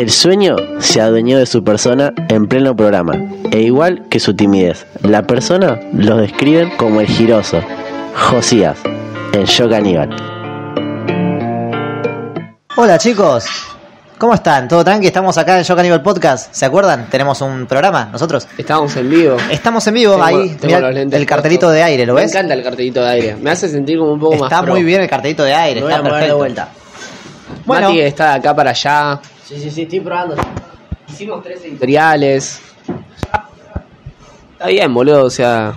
El sueño se adueñó de su persona en pleno programa, e igual que su timidez, la persona lo describen como el giroso, Josías, en Shock Aníbal. Hola chicos, ¿cómo están? ¿Todo tranqui? Estamos acá en Yo Caníbal Podcast. ¿Se acuerdan? Tenemos un programa, nosotros. Estamos en vivo. Estamos en vivo, Tengo- ahí. tengo mirá los lentes el cartelito puestos. de aire, ¿lo Me ves? encanta el cartelito de aire. Me hace sentir como un poco más Está pro. muy bien el cartelito de aire, Me voy está a mover de perfecto. vuelta. Bueno, Mati está de acá para allá. Sí, sí, sí, estoy probando. Hicimos tres editoriales. Está bien, boludo. O sea,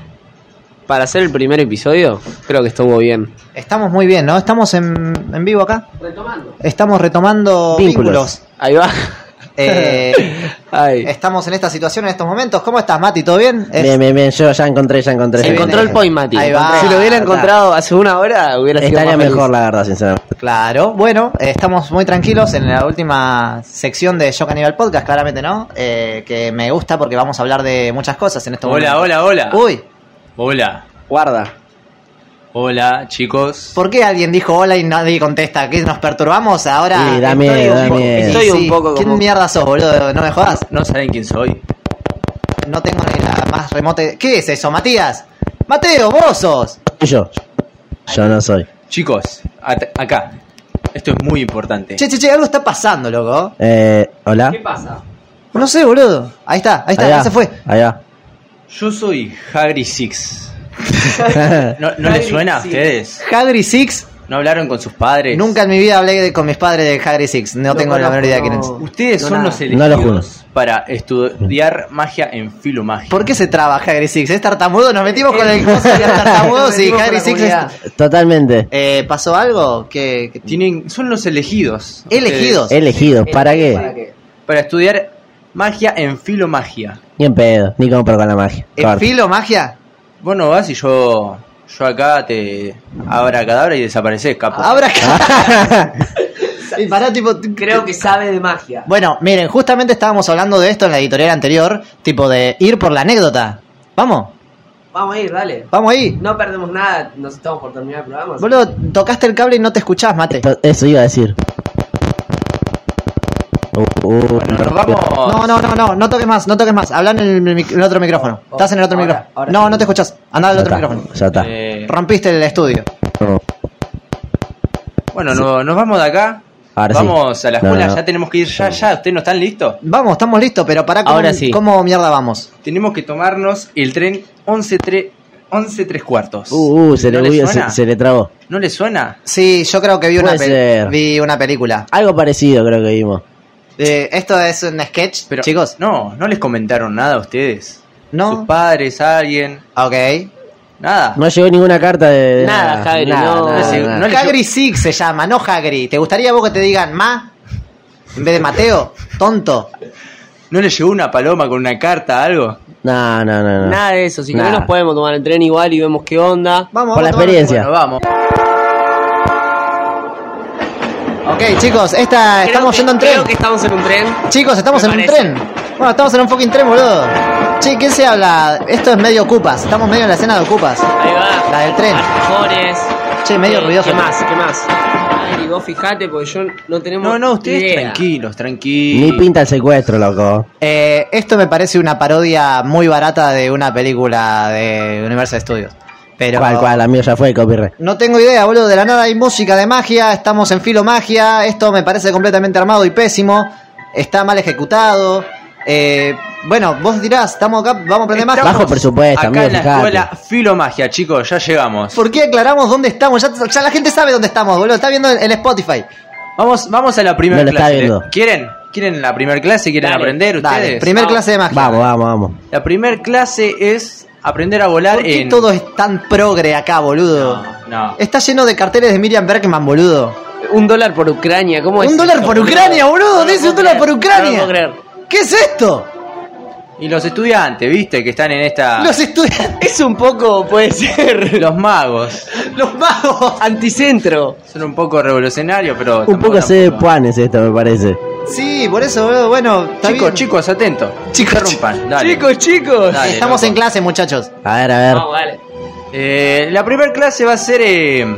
para hacer el primer episodio, creo que estuvo bien. estamos muy bien, ¿no? Estamos en, en vivo acá. Retomando. Estamos retomando Vínculos. vínculos. Ahí va. Eh, Ay. estamos en esta situación en estos momentos. ¿Cómo estás, Mati? ¿Todo bien? Es- Bien, bien, bien, yo ya encontré, ya encontré. Se encontró el point, Mati. Ahí va. Si lo hubiera Está. encontrado hace una hora, hubiera sido Estaría más feliz. mejor, la verdad, sinceramente. Claro, bueno, eh, estamos muy tranquilos en la última sección de Shock Aníbal Podcast, claramente, ¿no? Eh, que me gusta porque vamos a hablar de muchas cosas en estos Hola, momentos. hola, hola. Uy, Hola, Guarda. Hola, chicos. ¿por qué alguien dijo hola y nadie contesta? ¿Qué nos perturbamos ahora? Sí, da miedo, un da poco- miedo. Estoy un poco ¿Quién como- mierda sos, boludo? No me jodas. No saben quién soy. No tengo ni la más remota... ¿Qué es eso, Matías? Mateo, vos sos. Yo, yo no soy. Chicos, acá. Esto es muy importante. Che, che, che, algo está pasando, loco. Eh, hola. ¿Qué pasa? No sé, boludo. Ahí está, ahí está, Allá, ya se fue. Allá. Yo soy Hagrid Six. ¿No, no les suena a ustedes? Hagrid Six. ¿No hablaron con sus padres? Nunca en mi vida hablé de- con mis padres de Hagrid Six. No, No tengo la menor idea de quién es. Ustedes No, son nada. los No lo juro. elegidos para estudiar magia en filomagia. ¿Por qué se traba Hagrid Six? ¿Es tartamudo? Nos metimos con el coso de los tartamudos Nos y metimos con Hagrid la Six es... comunidad. Totalmente. Eh, ¿Pasó algo? ¿Qué, qué- Tienen, son los elegidos. Elegidos. Ustedes, Elegidos, ¿para ¿Para qué? qué? Para estudiar magia en filomagia. Ni en pedo, ni compro con la magia. ¿En Corta. filo magia? Vos no vas y yo, yo acá te abra cadabra y desapareces, capo. Abra acá. y pará, tipo... Creo que sabe de magia. Bueno, miren, justamente estábamos hablando de esto en la editorial anterior, tipo de ir por la anécdota. Vamos, Vamos a ir, dale. vamos ahí. No perdemos nada, nos estamos por terminar el programa. Boludo, tocaste el cable y no te escuchás, mate. Esto- Eso iba a decir. Uh, uh, Bueno, nos vamos. No, no, no, no, no toques más, no toques más. Habla en el, mic- en el otro micrófono. Oh, Estás en el otro ahora, micrófono. ahora no, sí. no te escuchás. Anda al ya otro está, micrófono. Ya está. Eh, Rompiste el estudio. No. bueno, no- nos vamos de acá. Ahora sí. vamos a la No, escuela, no. ya tenemos que ir ya, ya. ¿Ustedes no están listos? Vamos, estamos listos, pero para cómo, Ahora sí. cómo mierda vamos. Tenemos que tomarnos el tren 11 tre- 11 tres cuartos. Uh, uh, se, ¿No le, hubo- se, suena? se le trabó. ¿No les suena? Sí, yo creo que vi una, Puede pel- ser. vi una película. Algo parecido creo que vimos. Eh, esto es un sketch, Pero, chicos. No, no les comentaron nada a ustedes. Sus No. padres, alguien. Ok. Nada. No llegó ninguna carta de... de Nada, no. nada, No, nada. no le- Hagrid Six se llama, no Hagrid. ¿Te gustaría vos que te digan Ma? En vez de Mateo, tonto. ¿No les llegó una paloma con una carta, algo? No, no, no, no. Nada de eso, si no nos podemos tomar el tren igual y vemos qué onda. Vamos, Por la vamos a tomar- experiencia. Bueno, vamos. Ok, chicos, esta, Creo estamos que- yendo en tren. Creo que estamos en un tren. Chicos, estamos Me en un tren. Bueno, estamos en un fucking tren, boludo. Che, ¿qué se habla? Esto es medio ocupas. Estamos medio en la escena de ocupas. Ahí va. La del tren. Alfajores. Che, medio Eh, ruidoso. ¿Qué más? ¿Qué más? Ay, vos fijate porque yo no tenemos No, no, ustedes idea. tranquilos, tranquilos. Ni pinta el secuestro, loco. Eh, esto me parece una parodia muy barata de una película de Universal Studios. Pero ¿Cuál, cuál? La mía ya fue, copyright. No tengo idea, boludo. De la nada hay música de magia. Estamos en filo magia. Esto me parece completamente armado y pésimo. Está mal ejecutado. Eh, bueno, vos dirás, estamos acá, vamos a aprender magia. Bajo presupuesto, Acá amigo, en la fijate. escuela Filomagia, chicos, ya llegamos. ¿Por qué aclaramos dónde estamos? Ya, ya la gente sabe dónde estamos, boludo. Está viendo el, el Spotify. Vamos, vamos a la primera No lo está clase. viendo. ¿Quieren? ¿Quieren la primera clase? ¿Quieren Dale, aprender Dale, ustedes? primer Vamos. clase de magia. Vamos, vamos, vamos. La primera clase es aprender a volar ¿Por qué en. todo es tan progre acá, boludo? No. Está lleno de carteles de Miriam Bergman, boludo. Un dólar por Ucrania, ¿cómo es? Un dólar esto, por boludo? Ucrania, boludo. No Dice un dólar creer, por Ucrania. No lo puedo creer. ¿Qué es esto? Y los estudiantes, ¿viste? Que están en esta. Los estudiantes, Es un poco, puede ser. Los magos. los magos. Anticentro. Son un poco revolucionarios, pero. Un poco se de puanes esto, me parece. Sí, por eso, boludo. Bueno, está Chicos, bien. chicos, atentos. Chicos, Interrumpan, dale. Chicos, chicos. Dale, Estamos loco. en clase, muchachos. A ver, a ver. Vamos, dale. Eh, la primera clase va a ser eh,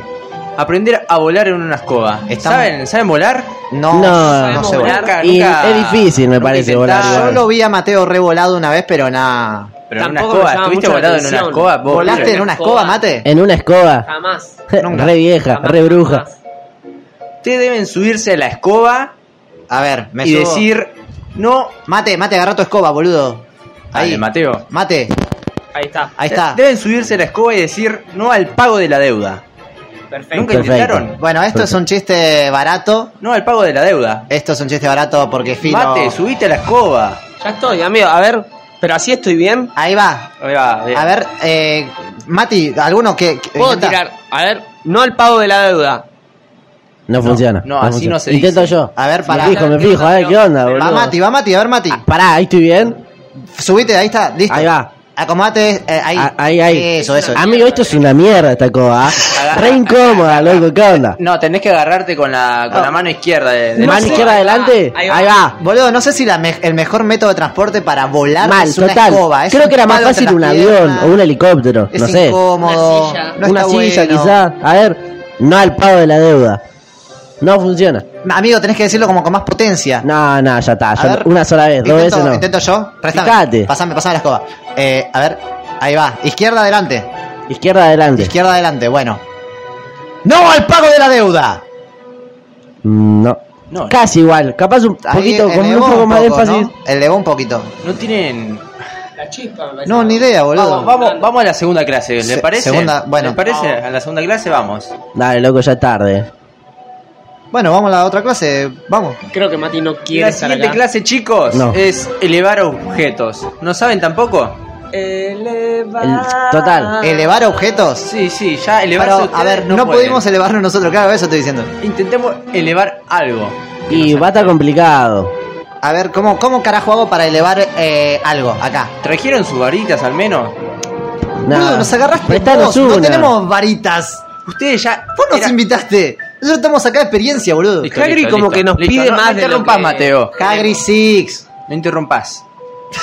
aprender a volar en una escoba. Estamos- ¿Saben, ¿Saben volar? No, No, no, sabemos sé volar. volar. Y Nunca- es difícil, me nunca parece, volar. Yo igual. lo vi a Mateo revolado una vez, pero nada. Pero en una Tampoco me escoba, llama ¿estuviste mucho la volado en una atención. escoba? Vos, ¿Volaste en una escoba? escoba, mate? En una escoba. Jamás. Nunca. re vieja, Jamás, re bruja. jamás. Ustedes deben subirse a la escoba A ver, me y subo. decir, no... Mate, mate, agarra tu escoba, boludo. Ahí, Dale, Mateo. Mate, Ahí está. ahí está. Deben subirse a la escoba y decir, no al pago de la deuda. Perfecto. ¿Nunca Perfecto. intentaron? Bueno, esto es un chiste barato. No al pago de la deuda. Esto es un chiste barato porque Filo. Mate, subiste a la escoba. Ya estoy, amigo. A ver, pero así estoy bien. Ahí va. Ahí va, bien. A ver, eh, Mati, ¿alguno que. que- Puedo intenta? tirar. A ver, no al pago de la deuda. No, funciona. no, así funciona. no se Intento dice. yo. A ver, pará. Me fijo, me fijo. A ver, ¿qué onda, boludo? Va Mati, va Mati, a ver Mati. Ah, pará, ahí estoy bien. Subite, ahí está, listo. Ahí va. Acomodate, eh, ahí. Ah, Ahí, ahí. Eso, eso. Amigo, esto es una mierda esta coba. ¿ah? Re incómoda, loco, ¿qué onda? No, tenés que agarrarte con la, con la mano izquierda de, de ¿De la mano izquierda adelante? Ahí Ahí va. va. Boludo, no sé si la me- el mejor método de transporte para volar Mal, es una total. escoba. es Creo un que era más palo entre fácil un las avión piernas, o un helicóptero. Es no sé. incómodo. Una silla. no una está silla bueno. quizá. A ver, no al pago de la deuda. No funciona. Amigo, tenés que decirlo como con más potencia. No, no, ya está. A yo- ver, una sola vez, dos intento, veces no. Intento yo. Préstame. Pasame, pasame la escoba. Eh, a ver, ahí va. Izquierda adelante. Izquierda adelante. Izquierda adelante, bueno. ¡No al pago de la deuda! No. No. Casi igual. Capaz un Ahí poquito, con un poco un más de poco, énfasis. ¿no? Elevó un poquito. No tienen... La chispa, me. No, ni idea, boludo. Vamos, vamos, vamos a la segunda clase, ¿le Se- parece? segunda, bueno. ¿Le parece? A la segunda clase vamos. Dale, loco, ya es tarde. Bueno, vamos a la otra clase. Vamos. Creo que Mati no quiere La estar siguiente acá. clase, chicos, No. es elevar objetos. ¿No saben tampoco? Elevar. El- total. ¿Elevar objetos? Sí, sí, ya elevarse Pero, a ver, no, pudimos elevarnos nosotros, claro, eso estoy diciendo. Intentemos elevar algo. Y va a estar complicado. A ver, ¿cómo, cómo carajo hago para elevar eh, algo acá? ¿Trajeron sus varitas al menos? Boludo, nos agarraste Prestanos vos, no una. tenemos varitas. Ustedes ya... Vos nos era- invitaste. Nosotros estamos acá de experiencia, boludo. Listo, Hagrid listo, como listo. que nos Listo, pide no, más No de lo interrumpas, que- Mateo. Hagrid Six. No interrumpas.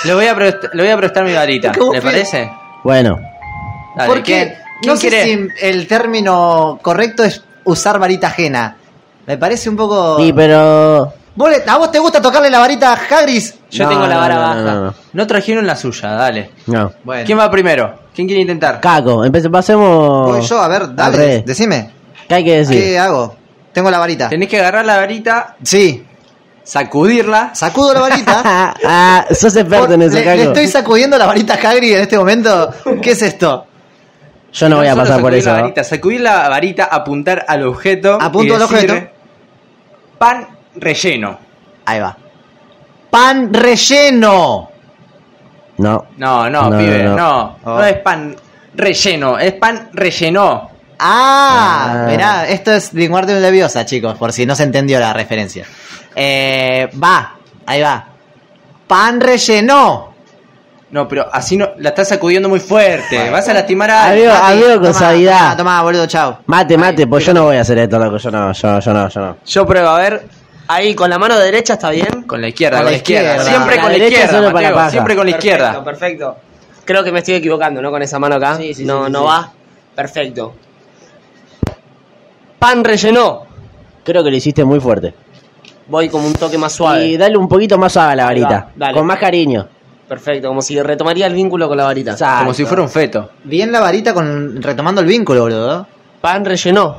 Le voy a, le voy a prestar mi varita. ¿Cómo ¿Le parece? Bueno, Dale, Porque ¿quién, quién no sé quiere? si el término correcto es usar varita ajena. Me parece un poco. sí, pero. ¿Vos le- ¿A vos te gusta tocarle la varita a Hagrid? Yo No, tengo la vara no, baja. No, no, No trajeron la suya, dale. no. Bueno. ¿Quién va primero? ¿Quién quiere intentar? Caco, empecé, pasemos. Voy yo, a ver, al dale. Decime. ¿Qué hay que decir? ¿Qué hago? Tengo la varita. Tenés que agarrar la varita, Sí. sacudirla. Sacudo la varita. Ah, ah, sos experto en eso, le, Caco. le estoy sacudiendo la varita a Hagrid en este momento. ¿Qué es esto? Yo no voy a pasar por eso. La varita, sacudir la varita, apuntar al objeto. Apunto y al decir, objeto. Pan relleno. Ahí va. Pan relleno. No. No, no, No, pibe, no. no. No, Oh. es pan relleno, es pan relleno. Ah, Ah. mirá, esto es Wingardium Leviosa, chicos, por si no se entendió la referencia. Eh, va, ahí va. Pan relleno. No, pero así no, la estás sacudiendo muy fuerte. Vas a lastimar a alguien. Amigo, con suavidad. Tomá, boludo, chao. Mate, mate, pues yo no voy a hacer esto, loco. Yo no, yo, yo no, yo no. Yo pruebo, a ver. Ahí, con la mano derecha está bien. Con la izquierda, Con la la izquierda. izquierda. Siempre La con la izquierda, para. Siempre con la izquierda. Perfecto, perfecto. Creo que me estoy equivocando, ¿no? Con esa mano acá. Sí, sí, no, sí, no sí. va. Perfecto. Pan rellenó. Creo que lo hiciste muy fuerte. Voy como un toque más suave. Y dale un poquito más suave a la va, varita. dale. Con más cariño. Perfecto, como si retomaría el vínculo con la varita. Exacto. Como si fuera un feto. Bien la varita con retomando el vínculo, boludo. Pan rellenó.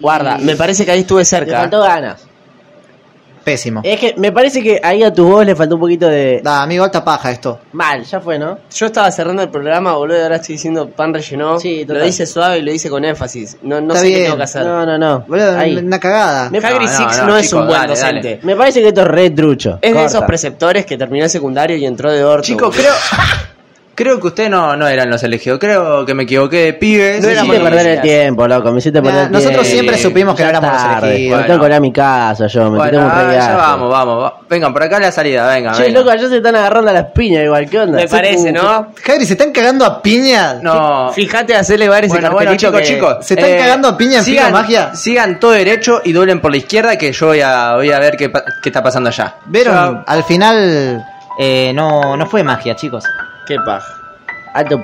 Guarda, me parece que ahí estuve Le cerca. faltó ganas. Pésimo. Es que me parece que ahí a tu voz le faltó un poquito de. Da, amigo, alta paja esto. Mal, ya fue, ¿no? Yo estaba cerrando el programa, boludo, y ahora estoy diciendo pan rellenó. Sí, total. lo dice suave y lo dice con énfasis. No, no Está sé qué bien. tengo que hacer. No, no, no. Boludo, Ahí. una cagada. Me- Hagrid No, no, Six no, no, es chicos, un buen dale, dale. docente. Me parece que esto es re trucho. Es de Corta. esos preceptores que terminó el secundario y entró de orto. Chicos, boludo. creo. Creo que ustedes no, no eran los elegidos. Creo que me equivoqué de pibes. No Me hiciste perder el tiempo, loco. Me hiciste perder el nosotros tiempo. siempre supimos que no éramos los tarde. elegidos. Me tengo que ir a mi casa yo. Me Bueno, ah, ya vamos, vamos. va- Vengan, por acá la salida, venga. Che, venga. loco, allá se están agarrando a las piñas igual. ¿Qué onda? Me parece, ¿no? Hagrid, ¿se están cagando a piña? No. Fíjate hacerle ver ese Bueno, bueno, chicos, que- chicos. ¿Se están cagando a piña en sigan, Magia? Sigan todo derecho y doblen por la izquierda que yo voy a, voy a ver qué, pa- qué está pasando allá. ¿Vieron? Chao. Al final eh, no, no fue magia, chicos. Qué paja. Alto.